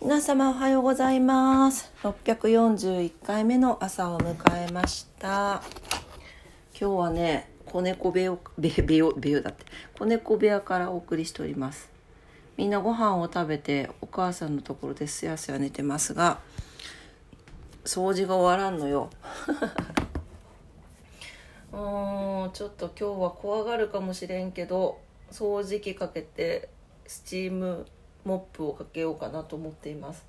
皆様おはようございます。641回目の朝を迎えました。今日はね子猫部屋べ部屋部屋だって。子猫部屋からお送りしております。みんなご飯を食べてお母さんのところですやすや寝てますが掃除が終わらんのよ。うんちょっと今日は怖がるかもしれんけど掃除機かけてスチームモップをかけようかなと思っています。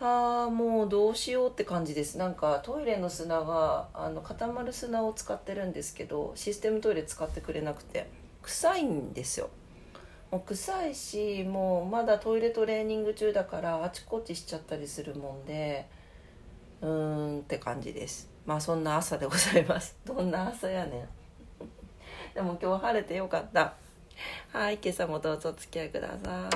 あーもうどうしようって感じです。なんかトイレの砂があの固まる砂を使ってるんですけどシステムトイレ使ってくれなくて。臭いんですよ。もう臭いしもうまだトイレトレーニング中だからあちこちしちゃったりするもんでうーんって感じです。まあそんな朝でございます。どんな朝やねん。でも今日晴れてよかった。はい今朝もどうぞお付き合いくださ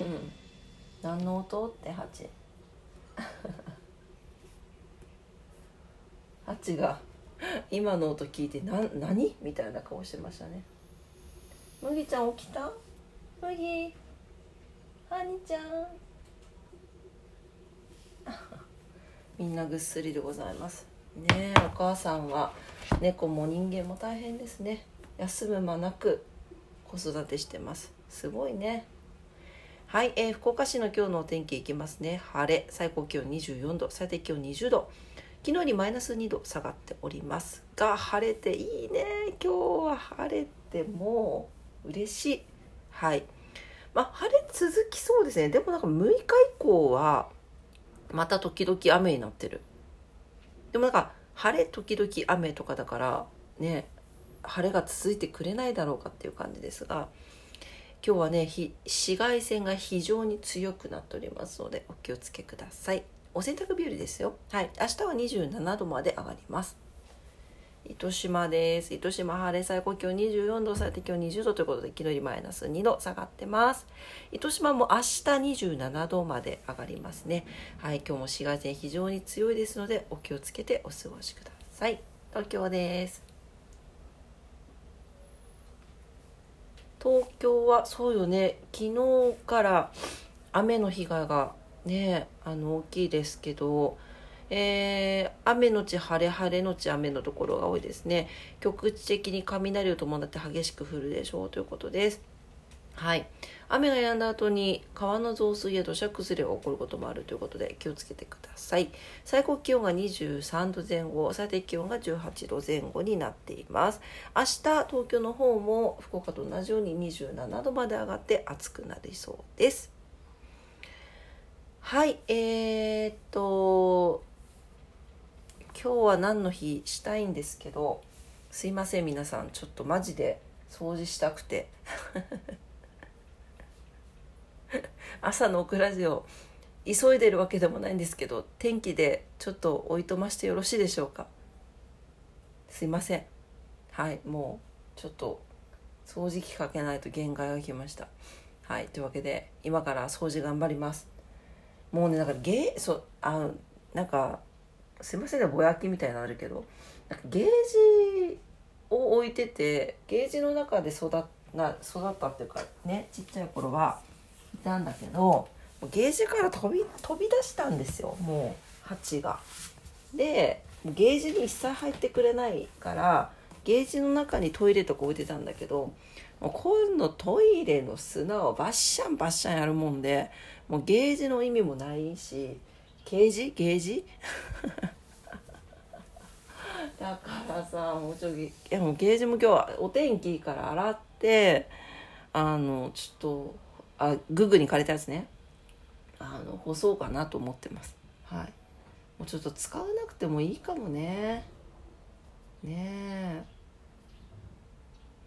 い。うん。何の音？ってハチ が。今の音聞いてな何？みたいな顔してましたね。麦ちゃん起きた？麦。はにちゃん。みんなぐっすりでございます。ねえお母さんは猫も人間も大変ですね。休む間なく子育てしてます。すごいね。はい、えー福岡市の今日のお天気いきますね。晴れ最高気温24度最低気温20度。昨日よりマイナス2度下がっておりますが晴れていいね。今日は晴れてもう嬉しい。はい。まあ晴れ続きそうですね。でもなんか6日以降はまた時々雨になってる。でもなんか晴れ時々雨とかだからね晴れが続いてくれないだろうかっていう感じですが今日はね紫外線が非常に強くなっておりますのでお気をつけください。お洗濯日和ですよ。はい。明日は27度まで上がります。糸島です。糸島晴れ最高気温24度最低気温20度ということで昨日よりマイナス2度下がってます。糸島も明日27度まで上がりますね。はい今日も紫外線非常に強いですのでお気をつけてお過ごしください。東京です。東京はそうよね。昨日から雨の被害がねあの大きいですけどえー雨のち晴れ晴れのち雨のところが多いですね。局地的に雷を伴って激しく降るでしょうということです。はい。雨が止んだ後に川の増水や土砂崩れが起こることもあるということで気をつけてください。最高気温が23度前後最低気温が18度前後になっています。明日東京の方も福岡と同じように27度まで上がって暑くなりそうです。はい。えー、っと今日は何の日したいんですけどすいません皆さん。ちょっとマジで掃除したくて。朝のオクラジオ急いでるわけでもないんですけど天気でちょっとおいとましてよろしいでしょうか。すいません。はいもうちょっと掃除機かけないと限界が来ました。はいというわけで今から掃除頑張ります。もうねなんかゲーそうあなんかすいませんねぼやきみたいなのあるけどなんかゲージを置いててゲージの中で育っな育ったっていうかねちっちゃい頃はいたんだけどゲージから飛び飛び出したんですよもう蜂が。でゲージに一切入ってくれないからゲージの中にトイレとか置いてたんだけどもうこういうのトイレの砂をバッシャンバッシャンやるもんでもうゲージの意味もないしゲージ？ゲージ？だからさもうちょいやもうゲージも今日はお天気いいから洗ってあのちょっとあググに借りたやつね。あの干そうかなと思ってます。はい。もうちょっと使わなくてもいいかもね。ねえ。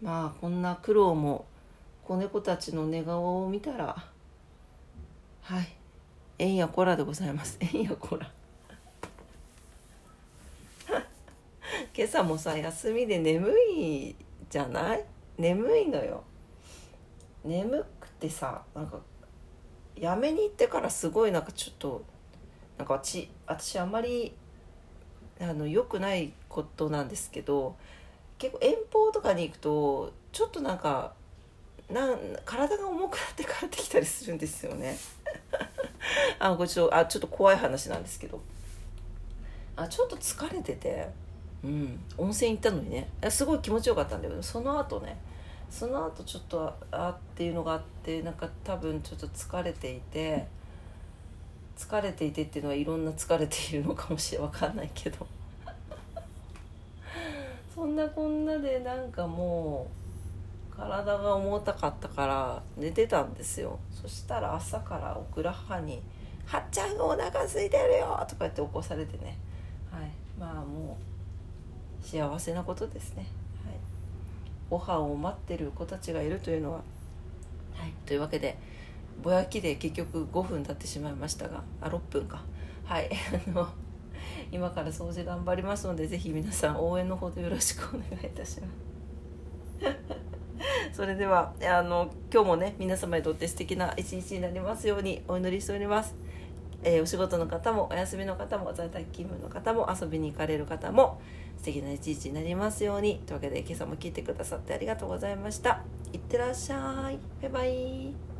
まあこんな苦労も子猫たちの寝顔を見たらはい。えんやこらでございます。えんやこら。今朝もさ休みで眠いじゃない？眠いのよ。眠くてさなんかやめに行ってからすごいなんかちょっとなんかち私あんまりあの良くないことなんですけど結構遠方とかに行くとちょっとなんかなん体が重くなって帰ってきたりするんですよね。あこれちょあちょっと怖い話なんですけど。あちょっと疲れてて、うん、温泉行ったのにね。すごい気持ちよかったんだけどその後ねその後ちょっとあっていうのがあってなんか多分ちょっと疲れていて疲れていてっていうのはいろんな疲れているのかもしれ分かんないけど。そんなこんなでなんかもう体が重たかったから寝てたんですよ。そしたら朝からオクラ母に「はっちゃんがお腹空いてるよ!」とか言って起こされてね。はい。まあもう幸せなことですね。はい。ご飯を待ってる子たちがいるというのははい。というわけでぼやきで結局5分経ってしまいましたがあ6分か。はい。あの今から掃除頑張りますのでぜひ皆さん応援のほどよろしくお願いいたします。それではあの今日もね皆様にとって素敵な一日になりますようにお祈りしております、えー、お仕事の方もお休みの方も在宅勤務の方も遊びに行かれる方も素敵な一日になりますように。というわけで今朝も聞いてくださってありがとうございました。いってらっしゃい。バイバイ。